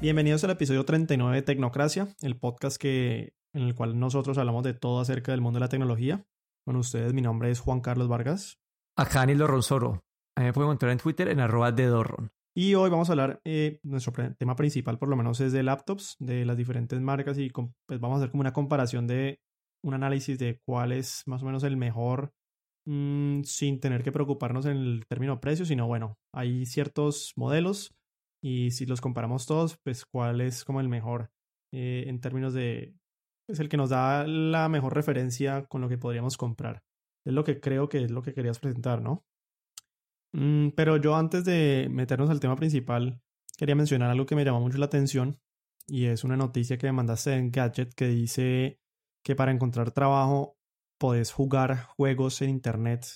Bienvenidos al episodio 39 de Tecnocracia, el podcast que, en el cual nosotros hablamos de todo acerca del mundo de la tecnología. Con ustedes, mi nombre es Juan Carlos Vargas. Acá Nilo Ronsoro. A mí me pueden encontrar en Twitter en arroba de Dorron. Y hoy vamos a hablar, eh, nuestro tema principal por lo menos es de laptops, de las diferentes marcas y pues vamos a hacer como una comparación de un análisis de cuál es más o menos el mejor mmm, sin tener que preocuparnos en el término precio, sino bueno, hay ciertos modelos y si los comparamos todos, pues cuál es como el mejor eh, en términos de, es el que nos da la mejor referencia con lo que podríamos comprar. Es lo que creo que es lo que querías presentar, ¿no? Mm, pero yo antes de meternos al tema principal, quería mencionar algo que me llamó mucho la atención y es una noticia que me mandaste en Gadget que dice que para encontrar trabajo podés jugar juegos en internet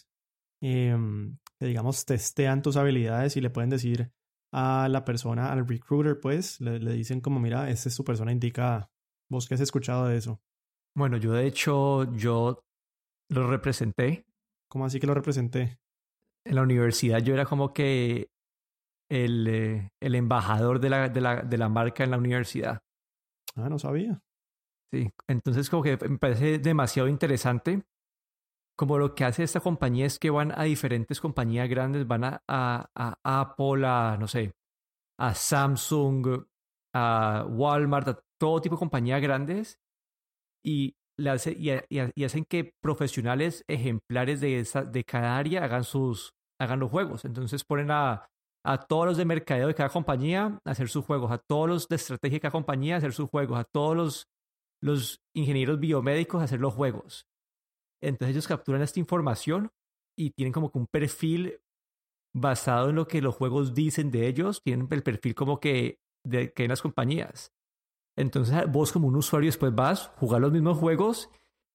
em, que digamos testean tus habilidades y le pueden decir a la persona, al recruiter, pues, le, le dicen como, mira, esta es su persona indicada. ¿Vos qué has escuchado de eso? Bueno, yo de hecho, yo lo representé. ¿Cómo así que lo representé? En la universidad yo era como que el, eh, el embajador de la, de, la, de la marca en la universidad. Ah, no sabía. Sí, entonces como que me parece demasiado interesante. Como lo que hace esta compañía es que van a diferentes compañías grandes, van a, a, a Apple, a, no sé, a Samsung, a Walmart, a todo tipo de compañías grandes y, le hace, y, hacen que profesionales ejemplares de, esa, de cada área hagan, sus, hagan los juegos. Entonces ponen a, a todos los de mercadeo de cada compañía a hacer sus juegos, a todos los de estrategia de cada compañía a hacer sus juegos, a todos los, los ingenieros biomédicos a hacer los juegos. Entonces ellos capturan esta información y tienen como que un perfil basado en lo que los juegos dicen de ellos, tienen el perfil como que de que en las compañías. Entonces vos como un usuario después vas, jugar los mismos juegos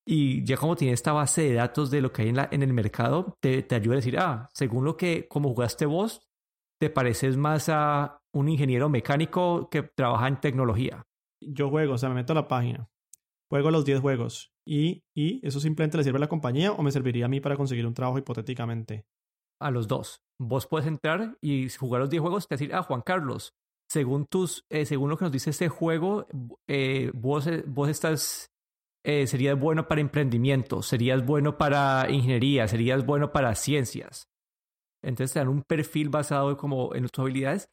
y ya como tiene esta base de datos de lo que hay en el mercado, te, te ayuda a decir, ah, según lo que, como jugaste vos, te pareces más a un ingeniero mecánico que trabaja en tecnología. Yo juego, o sea, me meto a la página, juego los 10 juegos y, y eso simplemente le sirve a la compañía o me serviría a mí para conseguir un trabajo hipotéticamente. A los dos. Vos puedes entrar y jugar los 10 juegos y decir, ah, Juan Carlos, según tus, eh, según lo que nos dice este juego, eh, vos, vos estás, eh, serías bueno para emprendimiento, serías bueno para ingeniería, serías bueno para ciencias. Entonces te dan un perfil basado como en tus habilidades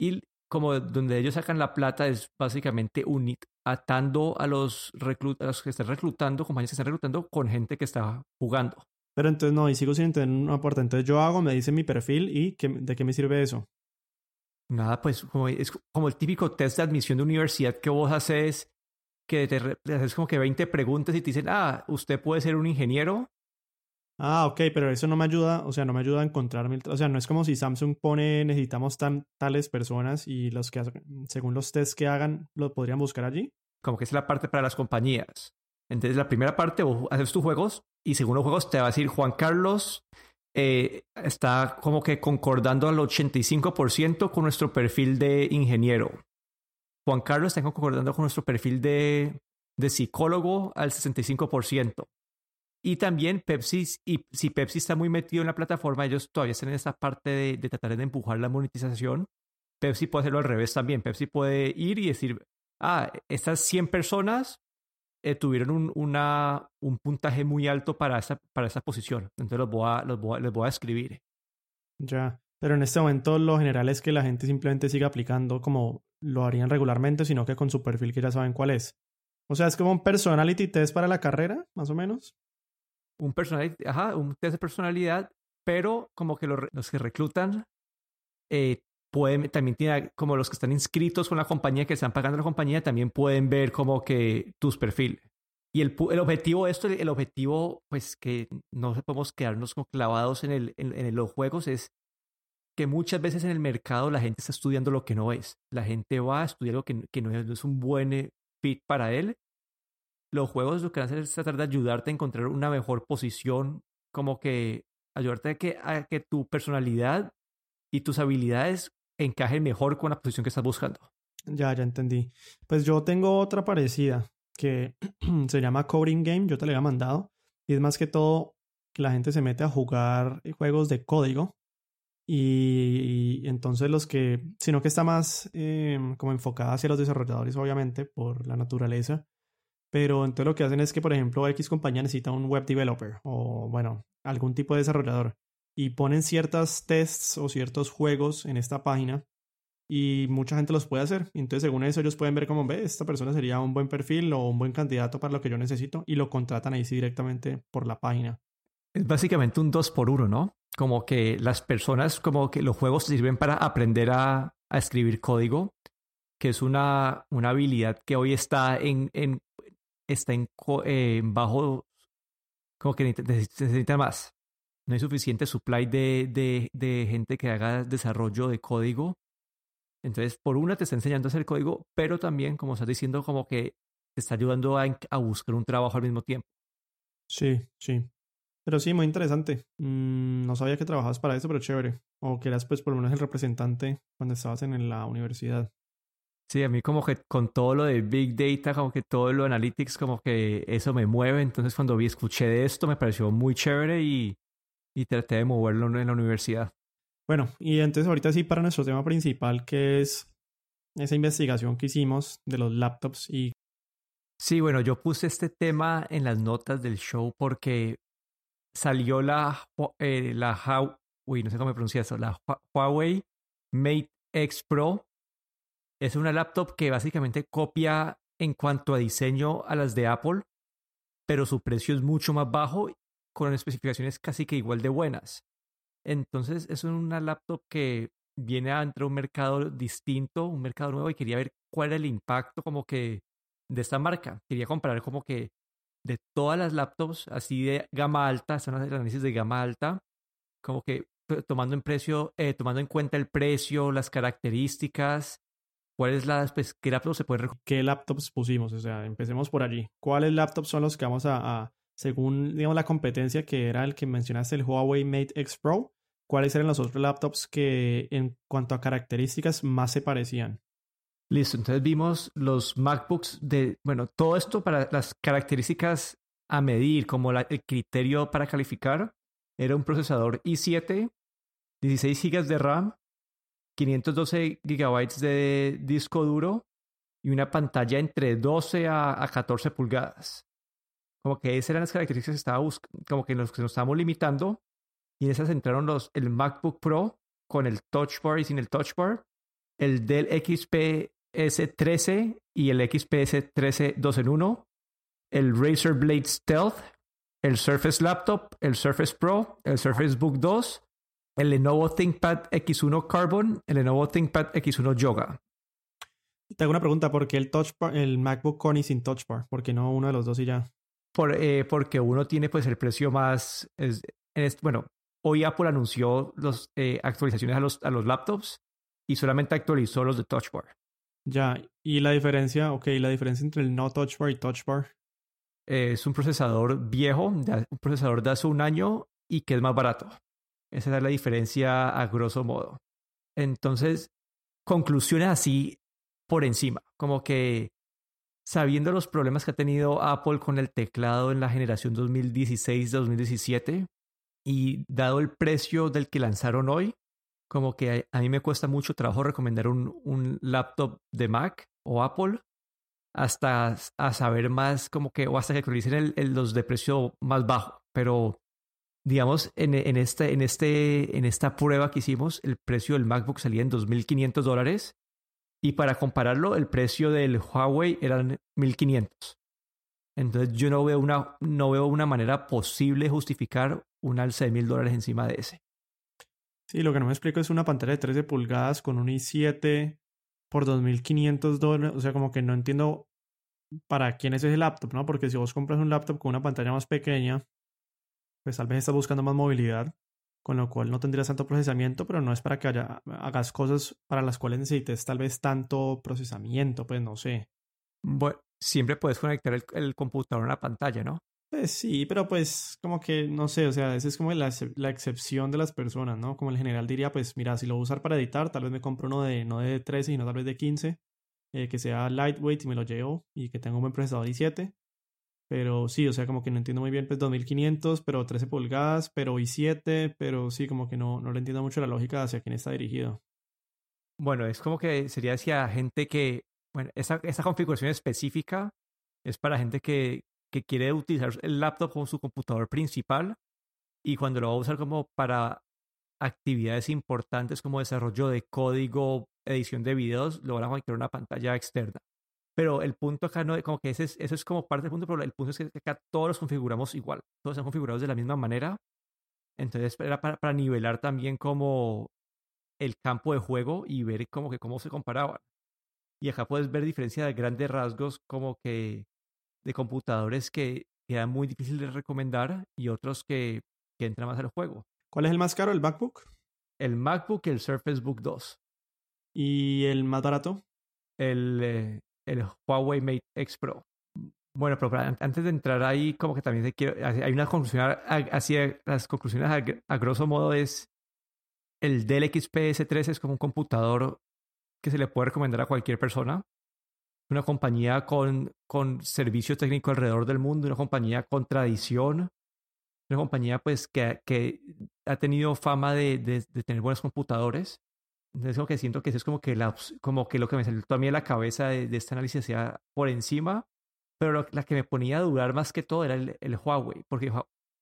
y como donde ellos sacan la plata es básicamente un, atando a los, reclut a los que están reclutando, compañías que están reclutando con gente que está jugando. Pero entonces no, y sigo sin entender una puerta. Entonces yo hago, me dice mi perfil y ¿qué, ¿de qué me sirve eso? Nada, pues como, es como el típico test de admisión de universidad que vos haces, que te, te haces como que 20 preguntas y te dicen, ah, usted puede ser un ingeniero. Ah, ok, pero eso no me ayuda, o sea, no me ayuda a encontrarme, o sea, no es como si Samsung pone, necesitamos tan, tales personas y los que, según los tests que hagan, lo podrían buscar allí. Como que es la parte para las compañías. Entonces, la primera parte, haces tus juegos y según los juegos te va a decir Juan Carlos eh, está como que concordando al 85% con nuestro perfil de ingeniero. Juan Carlos está concordando con nuestro perfil de, de psicólogo al 65%. Y también Pepsi, y si Pepsi está muy metido en la plataforma, ellos todavía están en esa parte de, de tratar de empujar la monetización. Pepsi puede hacerlo al revés también. Pepsi puede ir y decir, ah, estas 100 personas eh, tuvieron un, una, un puntaje muy alto para esa, para esa posición. Entonces los voy, a, los voy a, les voy a escribir. Ya, pero en este momento lo general es que la gente simplemente siga aplicando como lo harían regularmente, sino que con su perfil que ya saben cuál es. O sea, es como un personality test para la carrera, más o menos. Un personality, ajá, un test de personalidad, pero como que los, los que reclutan eh, pueden, también tiene como los que están inscritos con la compañía, que están pagando la compañía, también pueden ver como que tus perfiles. Y el, el objetivo de esto, el objetivo, pues que no podemos quedarnos clavados en, el, en, los juegos, es que muchas veces en el mercado la gente está estudiando lo que no es. La gente va a estudiar lo que, que no es un buen fit para él. Los juegos lo que hacer es tratar de ayudarte a encontrar una mejor posición, como que ayudarte a que, tu personalidad y tus habilidades encaje mejor con la posición que estás buscando. Ya, ya entendí. Pues yo tengo otra parecida que se llama Coding Game, yo te la había mandado. Y es más que todo que la gente se mete a jugar juegos de código. Y, entonces los que, sino que está más em, como enfocada hacia los desarrolladores, obviamente, por la naturaleza. Pero entonces lo que hacen es que, por ejemplo, X compañía necesita un web developer o, bueno, algún tipo de desarrollador. Y ponen ciertas tests o ciertos juegos en esta página y mucha gente los puede hacer. Entonces, según eso, ellos pueden ver cómo ve, esta persona sería un buen perfil o un buen candidato para lo que yo necesito y lo contratan ahí sí directamente por la página. Es básicamente un dos por uno, ¿no? Como que las personas, como que los juegos sirven para aprender a, escribir código, que es una, una habilidad que hoy está en, en está en, eh, bajo, como que necesita más. No hay suficiente supply de, de, de gente que haga desarrollo de código entonces, por una te está enseñando a hacer código, pero también, como estás diciendo, como que te está ayudando a, a buscar un trabajo al mismo tiempo. Sí, sí. Pero sí, muy interesante. Mm, no sabía que trabajabas para eso, pero chévere. O que eras, pues, por lo menos el representante cuando estabas en, la universidad. Sí, a mí como que con todo lo de Big Data, como que todo lo de Analytics, como que eso me mueve. Entonces cuando vi, escuché de esto, me pareció muy chévere y, y traté de moverlo en la universidad. Bueno, y entonces ahorita sí para nuestro tema principal, que es esa investigación que hicimos de los laptops y... Sí, bueno, yo puse este tema en las notas del show porque salió la, eh, la Uy, no sé cómo me pronuncia eso, la Huawei Mate X Pro. Es una laptop que básicamente copia en cuanto a diseño a las de Apple, pero su precio es mucho más bajo con especificaciones casi que igual de buenas. Entonces es una laptop que viene a entrar a un mercado distinto, un mercado nuevo y quería ver cuál era el impacto como que de esta marca. Quería comparar como que de todas las laptops así de gama alta, son las análisis de gama alta, como que tomando en precio, eh, tomando en cuenta el precio, las características, cuáles pues, qué laptops se pueden ¿Qué laptops pusimos? O sea, empecemos por allí. ¿Cuáles laptops son los que vamos a según digamos la competencia que era el que mencionaste, el Huawei Mate X Pro, ¿cuáles eran los otros laptops que en cuanto a características más se parecían? Listo, entonces vimos los MacBooks de, bueno, todo esto para las características a medir, como el criterio para calificar, era un procesador i7, 16 GB de RAM, 512 GB de disco duro y una pantalla entre 12 a 14 pulgadas. Como que esas eran las características que estaba como que los que nos estábamos limitando. Y en esas entraron los, el MacBook Pro con el Touch Bar y sin el Touch Bar, el Dell XPS 13 y el XPS 13 2 en 1, el Razer Blade Stealth, el Surface Laptop, el Surface Pro, el Surface Book 2, el Lenovo ThinkPad X1 Carbon, el Lenovo ThinkPad X1 Yoga. Te hago una pregunta, ¿por qué el, touch bar, el MacBook con y sin Touch Bar? ¿Por qué no uno de los dos y ya? por, eh, porque uno tiene pues el precio más, es, bueno, hoy Apple anunció las eh, actualizaciones a los, a los laptops y solamente actualizó los de Touch Bar. Ya, y la diferencia, ok, la diferencia entre el no Touch Bar y Touch Bar. es un procesador viejo, un procesador de hace un año y que es más barato. Esa es la diferencia a grosso modo. Entonces, conclusiones así por encima, como que sabiendo los problemas que ha tenido Apple con el teclado en la generación 2016-2017 y dado el precio del que lanzaron hoy, como que a, mí me cuesta mucho trabajo recomendar un, un, laptop de Mac o Apple hasta a saber más como que o hasta que actualicen el, los de precio más bajo. Pero digamos, en, en, este, en, este, en esta prueba que hicimos, el precio del MacBook salía en 2.500 dólares y para compararlo, el precio del Huawei eran 1500. Entonces yo no veo una, no veo una manera posible de justificar un alza de mil dólares encima de ese. Sí, lo que no me explico es una pantalla de 13 pulgadas con un i7 por 2.500 dólares. O sea, como que no entiendo para quién es ese laptop, ¿no? Porque si vos compras un laptop con una pantalla más pequeña, pues tal vez estás buscando más movilidad con lo cual no tendrías tanto procesamiento, pero no es para que haya, hagas cosas para las cuales necesites tal vez tanto procesamiento, pues no sé. Bueno, siempre puedes conectar el, computador a la pantalla, ¿no? Pues sí, pero pues como que no sé, o sea, esa es como la, la, excepción de las personas, ¿no? Como el general diría, pues mira, si lo voy a usar para editar, tal vez me compro uno de no de 13, sino tal vez de 15, eh, que sea lightweight y me lo llevo y que tenga un buen procesador i7 Pero sí, o sea, como que no entiendo muy bien, pues 2500, pero 13 pulgadas, pero i7, pero sí, como que no, no le entiendo mucho la lógica hacia quién está dirigido. Bueno, es como que sería hacia gente que, bueno, esa, esa configuración específica es para gente que, que quiere utilizar el laptop como su computador principal y cuando lo va a usar como para actividades importantes como desarrollo de código, edición de videos, lo van a conectar una pantalla externa. Pero el punto acá no como que ese es, eso es como parte del punto, pero el punto es que acá todos los configuramos igual, todos están configurados de la misma manera. Entonces era para, para nivelar también como el campo de juego y ver como que cómo se comparaban. Y acá puedes ver diferencia de grandes rasgos como que de computadores que quedan muy difíciles de recomendar y otros que, que entran más al juego. ¿Cuál es el más caro? ¿El MacBook? El MacBook y el Surface Book 2. ¿Y el más barato? El, eh, el Huawei Mate X Pro. Bueno, pero antes de entrar ahí, como que también se quiere, hay una conclusión, así las conclusiones a, grosso modo es el Dell XP S3 es como un computador que se le puede recomendar a cualquier persona. Una compañía con, con servicio técnico alrededor del mundo, una compañía con tradición, una compañía pues que, que ha tenido fama de, de, de tener buenos computadores entonces, como que siento que eso es como que, la, como que lo que me salió a mí en la cabeza de, de este análisis sea por encima, pero la que me ponía a dudar más que todo era el, el, Huawei, porque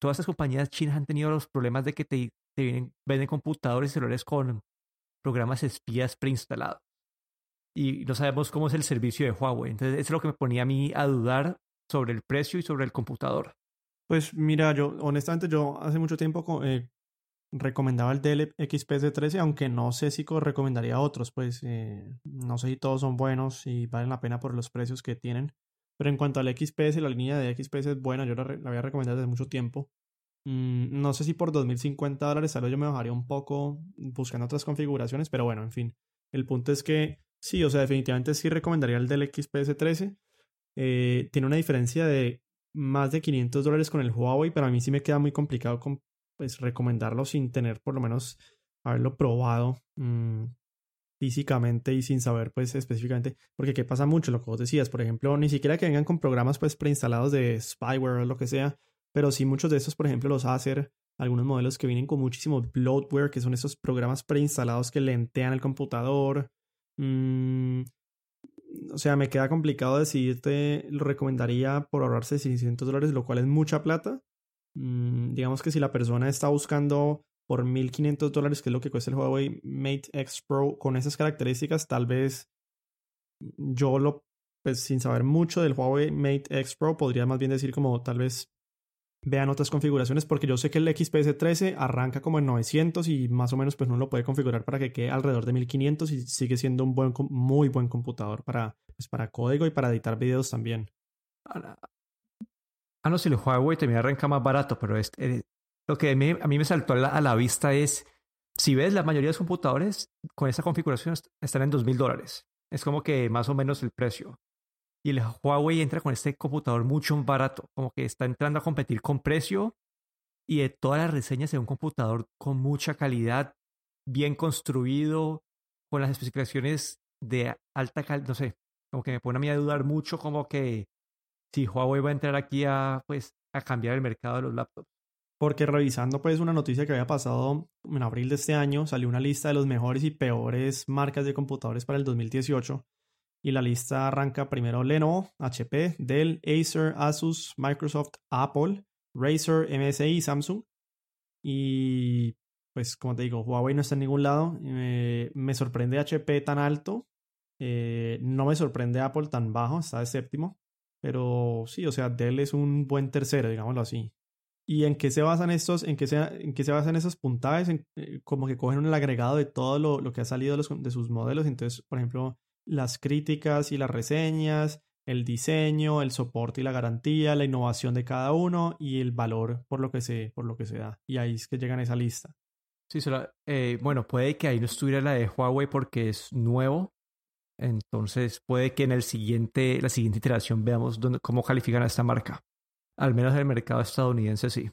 todas esas compañías chinas han tenido los problemas de que te, te vienen, venden computadores y celulares con programas espías preinstalados. Y no sabemos cómo es el servicio de Huawei. Entonces, eso es lo que me ponía a mí a dudar sobre el precio y sobre el computador. Pues mira, yo honestamente yo hace mucho tiempo eh, recomendaba el Dell XPS 13, aunque no sé si recomendaría otros, pues eh, no sé si todos son buenos y valen la pena por los precios que tienen. Pero en cuanto al XPS, la línea de XPS es buena, yo la, la había recomendado desde mucho tiempo. Mm, no sé si por 2050 dólares, tal vez yo me bajaría un poco buscando otras configuraciones, pero bueno, en fin. El punto es que sí, o sea, definitivamente sí recomendaría el Dell XPS 13. Eh, tiene una diferencia de más de 500 dólares con el Huawei, pero a mí sí me queda muy complicado con, pues recomendarlo sin tener por lo menos haberlo probado mm, físicamente y sin saber pues específicamente, porque qué pasa mucho lo que vos decías, por ejemplo, ni siquiera que vengan con programas pues preinstalados de spyware o lo que sea, pero sí muchos de estos, por ejemplo, los Acer, algunos modelos que vienen con muchísimo bloatware, que son esos programas preinstalados que lentean el computador. Mm, o sea, me queda complicado decidirte, lo recomendaría por ahorrarse 600 dólares, lo cual es mucha plata, Mm, digamos que si la persona está buscando por 1500 dólares, que es lo que cuesta el Huawei Mate X Pro, con esas características, tal vez yo lo, pues sin saber mucho del Huawei Mate X Pro, podría más bien decir como tal vez vean otras configuraciones, porque yo sé que el XPS 13 arranca como en 900 y más o menos pues no lo puede configurar para que quede alrededor de 1500 y sigue siendo un buen, muy buen computador para, pues, para código y para editar videos también. Ah, no, si el Huawei también arranca más barato, pero es, eh, lo que a mí, me saltó a la, vista es, si ves, la mayoría de los computadores con esa configuración están en 2.000 dólares. Es como que más o menos el precio. Y el Huawei entra con este computador mucho más barato, como que está entrando a competir con precio y de todas las reseñas de un computador con mucha calidad, bien construido, con las especificaciones de alta calidad, no sé, como que me pone a mí a dudar mucho como que si Huawei va a entrar aquí a, pues, a cambiar el mercado de los laptops. Porque revisando pues una noticia que había pasado en abril de este año, salió una lista de los mejores y peores marcas de computadores para el 2018. Y la lista arranca primero Lenovo, HP, Dell, Acer, Asus, Microsoft, Apple, Razer, MSI Samsung. Y pues como te digo, Huawei no está en ningún lado. Eh, me sorprende HP tan alto. Eh, no me sorprende Apple tan bajo, está de séptimo. Pero sí, o sea, Dell es un buen tercero, digámoslo así. ¿Y en qué se basan estos, en qué se, en qué se basan esos puntajes? En, eh, como que cogen el agregado de todo lo, lo que ha salido de, sus modelos. Entonces, por ejemplo, las críticas y las reseñas, el diseño, el soporte y la garantía, la innovación de cada uno y el valor por lo que se, por lo que se da. Y ahí es que llegan a esa lista. Sí, eh, bueno, puede que ahí no estuviera la de Huawei porque es nuevo, entonces puede que en el siguiente, la siguiente iteración veamos dónde, cómo califican a esta marca. Al menos en el mercado estadounidense sí.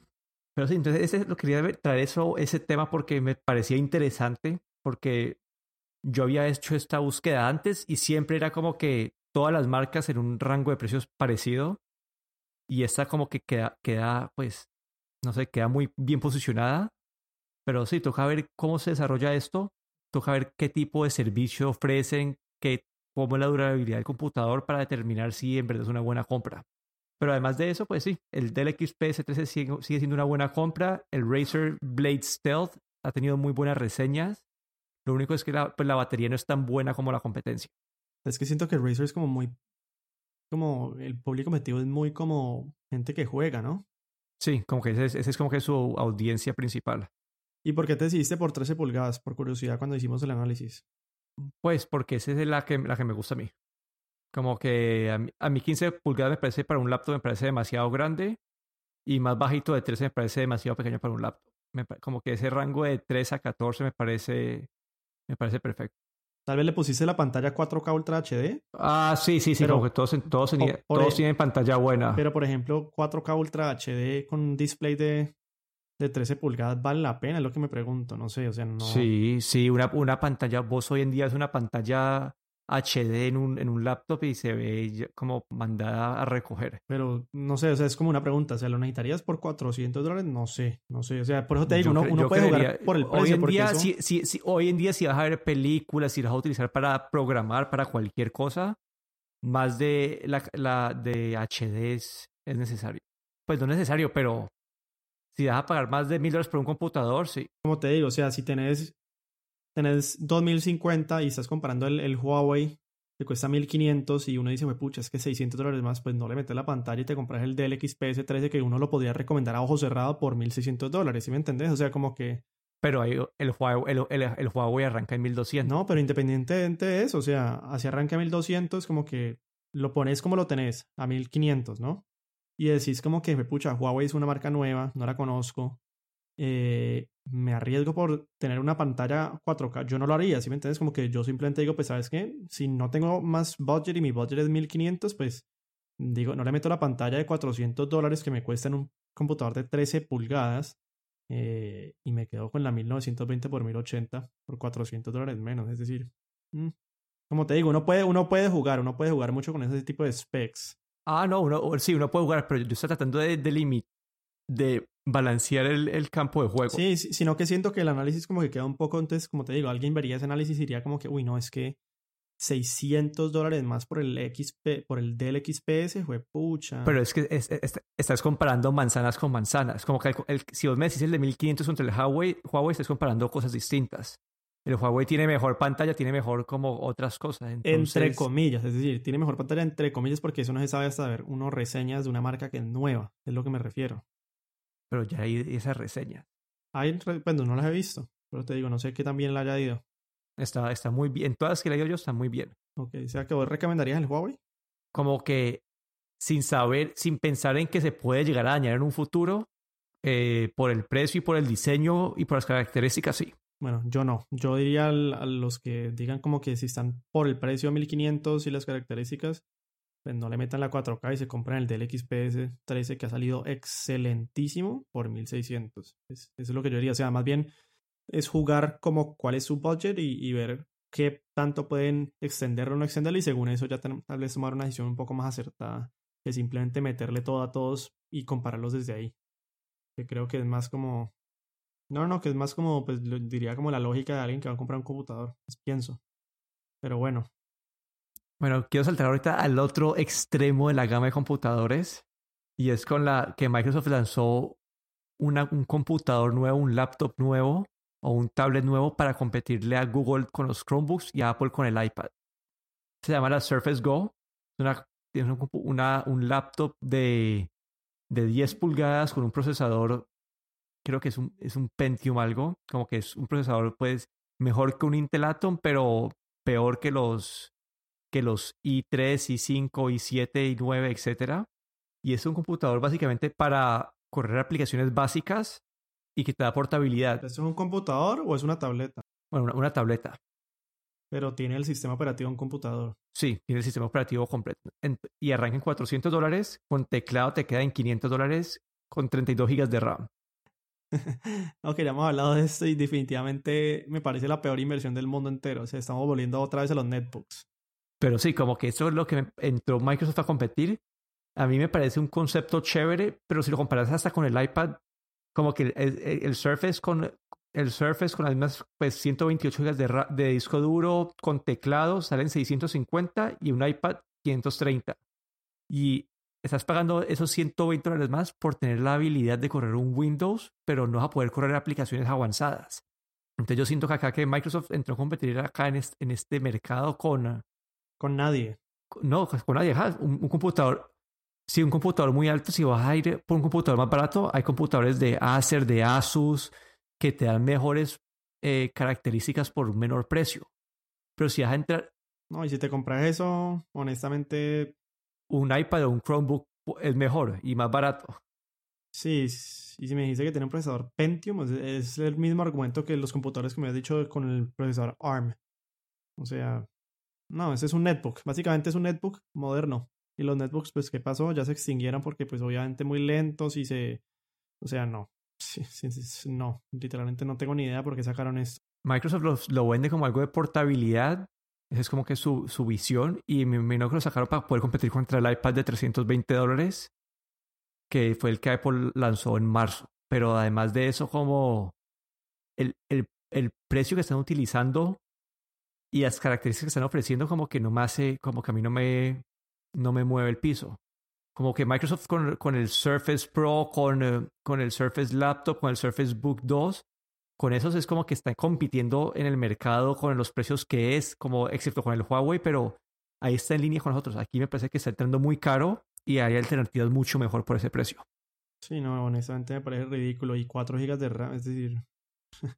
Pero sí, entonces ese, lo quería traer eso, ese tema porque me parecía interesante, porque yo había hecho esta búsqueda antes y siempre era como que todas las marcas en un rango de precios parecido. y esta como que queda, queda, pues, no sé, queda muy bien posicionada. Pero sí, toca ver cómo se desarrolla esto, toca ver qué tipo de servicio ofrecen, qué, cómo es la durabilidad del computador para determinar si en verdad es una buena compra. Pero además de eso, pues sí, el Dell XP S13 sigue, sigue siendo una buena compra. El Razer Blade Stealth ha tenido muy buenas reseñas. Lo único es que la, pues la batería no es tan buena como la competencia. Es que siento que Razer es como muy. Como el público metido es muy como gente que juega, ¿no? Sí, como que ese es, ese es como que su audiencia principal. ¿Y por qué te decidiste por 13 pulgadas? Por curiosidad, cuando hicimos el análisis. Pues porque esa es la que, la que me gusta a mí. Como que a mí, a mí 15 pulgadas me parece para un laptop me parece demasiado grande y más bajito de 13 me parece demasiado pequeño para un laptop. Me como que ese rango de 3 a 14 me parece me parece perfecto. Tal vez le pusiste la pantalla 4K Ultra HD, Ah, sí, sí, sí, Pero- como que todos, todos, por todos e- tienen pantalla buena. pero por ejemplo 4K Ultra HD con un display de, de 13 pulgadas, ¿vale la pena? Es lo que me pregunto, no sé, o sea, no... Sí, sí, una, una pantalla, vos hoy en día es una pantalla HD en un, en un laptop y se ve como mandada a recoger. Pero no sé, o sea, es como una pregunta, o sea, ¿lo necesitarías por 400 dólares? No sé, no sé, o sea, por eso te digo, Yo uno, uno puede jugar por el Hoy precio, en porque día, eso- si, si, si- hoy en día si vas a ver películas, si las vas a utilizar para programar, para cualquier cosa, más de la, la de HD es, es necesario. Pues no es necesario, pero si vas a pagar más de mil dólares por un computador, sí. como te digo, o sea, si tenés, tenés 2050 y estás comparando el, el Huawei que cuesta 1500 y uno dice, "Jue pucha, es que 600 dólares más, pues no le metes la pantalla y te compras el Dell XPS 13 que uno lo podría recomendar a ojo cerrado por 1600 dólares, ¿sí me entendés? O sea, como que, Pero ahí el, Huawei, el, el, el Huawei arranca en 1200. no, pero independientemente de eso, o sea, así arranca a 1200, como que lo pones como lo tenés, a 1500, ¿no? Y decís como que, "Jue pucha, Huawei es una marca nueva, no la conozco, eh, me arriesgo por tener una pantalla 4K. Yo no lo haría, ¿sí me entiendes? Como que yo simplemente digo, pues, ¿sabes qué? Si no tengo más budget y mi budget es 1500, pues, digo, no le meto la pantalla de 400 dólares que me cuesta en un computador de 13 pulgadas eh, y me quedo con la 1920 por 1080 por 400 dólares menos. Es decir, mm, como te digo, uno puede, uno puede jugar, uno puede jugar mucho con ese tipo de specs. Ah, no, uno, sí, uno puede jugar, pero yo estoy tratando de, de, limit, de balancear el, el campo de juego. Sí, sino que siento que el análisis como que queda un poco, entonces, como te digo, alguien vería ese análisis y diría como que, uy, no, es que 600 dólares más por el XP, por el Dell XPS, fue pucha. Pero es que es- es- estás comparando manzanas con manzanas. Como que el- el- si vos me decís el de 1500 contra el Huawei, Huawei estás comparando cosas distintas. El Huawei tiene mejor pantalla, tiene mejor como otras cosas. entre comillas, es decir, tiene mejor pantalla entre comillas porque eso no se sabe hasta ver uno reseñas de una marca que es nueva, es lo que me refiero. Pero ya hay esas reseñas. Hay, bueno, no las he visto, pero te digo, no sé qué tan bien la haya ido. Está, está muy bien. Todas las que he leído yo están muy bien. Ok, o sea que vos recomendarías el Huawei. Como que sin saber, sin pensar en que se puede llegar a dañar en un futuro, eh, por el precio y por el diseño y por las características, sí. Bueno, yo no. Yo diría a los que digan como que si están por el precio 1500 y las características, pues no le metan la 4K y se compran el Dell XPS 13 que ha salido excelentísimo por 1600. Es- eso es lo que yo diría. O sea, más bien es jugar como cuál es su budget y, ver qué tanto pueden extenderlo o no extenderlo y según eso ya tal vez tomar una decisión un poco más acertada que simplemente meterle todo a todos y compararlos desde ahí. Que creo que es más como no, no, que es más como, pues diría como la lógica de alguien que va a comprar un computador, pienso. Pero bueno, Bueno, quiero saltar ahorita al otro extremo de la gama de computadores y es con la que Microsoft lanzó una, un computador nuevo, un laptop nuevo o un tablet nuevo para competirle a Google con los Chromebooks y a Apple con el iPad. Se llama la Surface Go. Es una, tiene un, compu- una- un laptop de, de 10 pulgadas con un procesador, creo que es un, es un Pentium algo, como que es un procesador pues mejor que un Intel Atom, pero peor que los que los i3, i5, i7, i9, etcétera. Y es un computador básicamente para correr aplicaciones básicas y que te da portabilidad. ¿esto es un computador o es una tableta? Bueno, una, una tableta. Pero tiene el sistema operativo un computador. Sí, tiene el sistema operativo completo. En- y arranca en 400 dólares. Con teclado te queda en 500 dólares con 32 gigas de RAM. ok, ya hemos hablado de esto y definitivamente me parece la peor inversión del mundo entero. O sea, estamos volviendo otra vez a los netbooks. Pero sí, como que eso es lo que entró Microsoft a competir. a mí me parece un concepto chévere, pero si lo comparas hasta con el iPad, como que el, Surface con el Surface con las mismas pues 128 GB de, de, disco duro con teclado salen 650 y un iPad 530. Y estás pagando esos 120 dólares más por tener la habilidad de correr un Windows, pero no vas a poder correr aplicaciones avanzadas. Entonces yo siento que acá que Microsoft entró a competir acá en este, en este mercado con... Con nadie. No, con nadie. Un, un computador si un computador muy alto, si vas a ir por un computador más barato, hay computadores de Acer, de Asus, que te dan mejores eh, características por un menor precio. Pero si vas a entrar... No, y si te compras eso, honestamente... Un iPad o un Chromebook es mejor y más barato. Sí, y si me dice que tiene un procesador Pentium, es el mismo argumento que los computadores que me has dicho con el procesador ARM. O sea, no, ese es un netbook. Básicamente es un netbook moderno. Y los netbooks, pues, ¿qué pasó? Ya se extinguieron porque, pues, obviamente muy lentos y se... O sea, no. Sí, sí, no, literalmente no tengo ni idea por qué sacaron esto. Microsoft lo, vende como algo de portabilidad. Esa es como que su, su visión. Y me imagino que lo sacaron para poder competir contra el iPad de 320 dólares, que fue el que Apple lanzó en marzo. Pero además de eso, como el, el, el precio que están utilizando y las características que están ofreciendo, como que no me hace, como que a mí no me, no me mueve el piso. Como que Microsoft con, con el Surface Pro, con, eh, con el Surface Laptop, con el Surface Book 2, con esos es como que están compitiendo en el mercado con los precios que es, como excepto con el Huawei, pero ahí está en línea con nosotros. Aquí me parece que está entrando muy caro y hay alternativas mucho mejor por ese precio. Sí, no, honestamente me parece ridículo. Y 4 GB de RAM, es decir.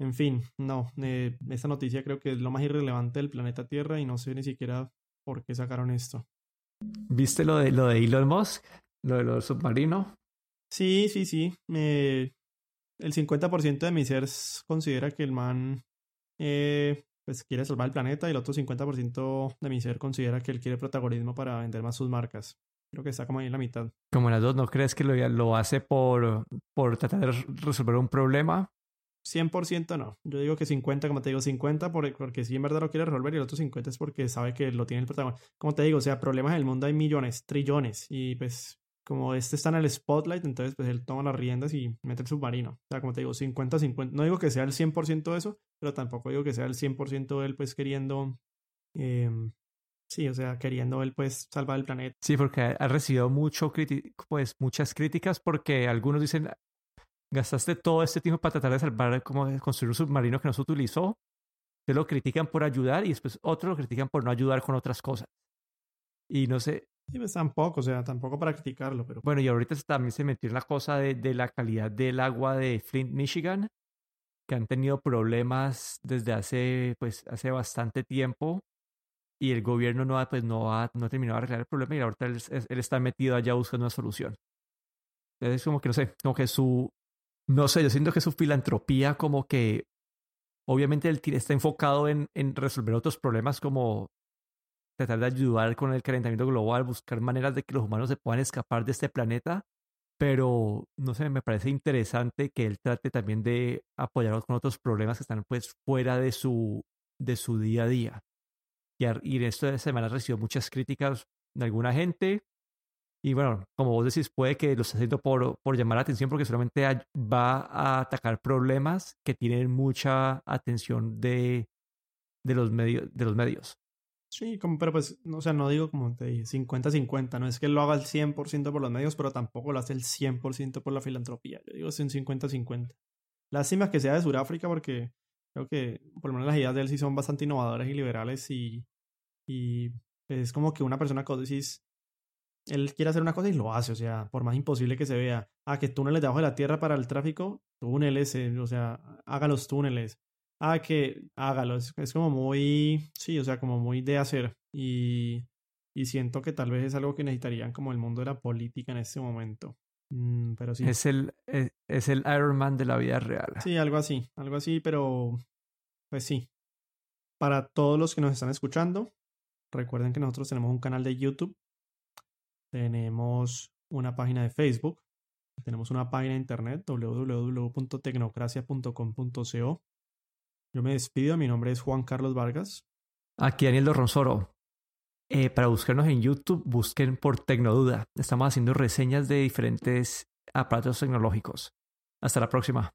en fin, no. Eh, esta noticia creo que es lo más irrelevante del planeta Tierra y no sé ni siquiera por qué sacaron esto. ¿Viste lo de, lo de Elon Musk? Lo de los submarinos. Sí, sí, sí. El 50% de mi ser considera que el man eh, pues quiere salvar el planeta y el otro 50% de mi ser considera que él quiere protagonismo para vender más sus marcas. Creo que está como ahí en la mitad. Como las dos, ¿no crees que lo, lo hace por, por tratar de resolver un problema? 100% no. Yo digo que 50, como te digo, 50 porque sí en verdad lo quiere resolver y el otro 50 es porque sabe que lo tiene el protagonista. Como te digo, o sea, problemas en el mundo hay millones, trillones y pues como este está en el spotlight, entonces pues él toma las riendas y mete el submarino. O sea, como te digo, 50-50. No digo que sea el 100% de eso, pero tampoco digo que sea el 100% de él pues queriendo... Em, sí, o sea, queriendo él pues salvar el planeta. Sí, porque ha recibido mucho pues muchas críticas porque algunos dicen, gastaste todo este tiempo para tratar de salvar, como construir un submarino que no se utilizó. Te lo critican por ayudar y después otros lo critican por no ayudar con otras cosas. Y no sé. Sí, pues tampoco, o sea, tampoco para criticarlo, pero. Bueno, y ahorita también se metió en la cosa de, de la calidad del agua de Flint, Michigan, que han tenido problemas desde hace, pues, hace bastante tiempo y el gobierno no ha, pues, no ha, no ha terminado de arreglar el problema y ahorita él, él, está metido allá buscando una solución. Entonces, como que no sé, como que su, no sé, yo siento que su filantropía como que obviamente él está enfocado en, en resolver otros problemas como tratar de ayudar con el calentamiento global, buscar maneras de que los humanos se puedan escapar de este planeta, pero no sé, me parece interesante que él trate también de apoyarlos con otros problemas que están pues fuera de su, de su día a día. Y, en esta semana recibido muchas críticas de alguna gente, y bueno, como vos decís, puede que lo esté haciendo por, por llamar la atención porque solamente va a atacar problemas que tienen mucha atención de, de, los, medios, de los medios. Sí, pero pues, o sea, no digo como te dije, 50-50, no es que lo haga al 100% por los medios, pero tampoco lo hace el 100% por la filantropía. Yo digo es un 50-50. Lástima que sea de Sudáfrica porque creo que por lo menos las ideas de él sí son bastante innovadoras y liberales y, y es como que una persona que decís, él quiere hacer una cosa y lo hace, o sea, por más imposible que se vea. Ah, que túneles debajo de la tierra para el tráfico, túneles, eh, o sea, haga los túneles. Ah, que hágalos. Es como muy, sí, o sea, como muy de hacer. Y, y siento que tal vez es algo que necesitarían como el mundo de la política en este momento. Mm, pero sí. Es el, es, es el Iron Man de la vida real. Sí, algo así, algo así, pero pues sí. Para todos los que nos están escuchando, recuerden que nosotros tenemos un canal de YouTube tenemos una página de Facebook, tenemos una página de internet www.tecnocracia.com.co. Yo me despido, mi nombre es Juan Carlos Vargas. Aquí Daniel Ronsoro. Eh, para buscarnos en YouTube, busquen por Tecnoduda. Estamos haciendo reseñas de diferentes aparatos tecnológicos. Hasta la próxima.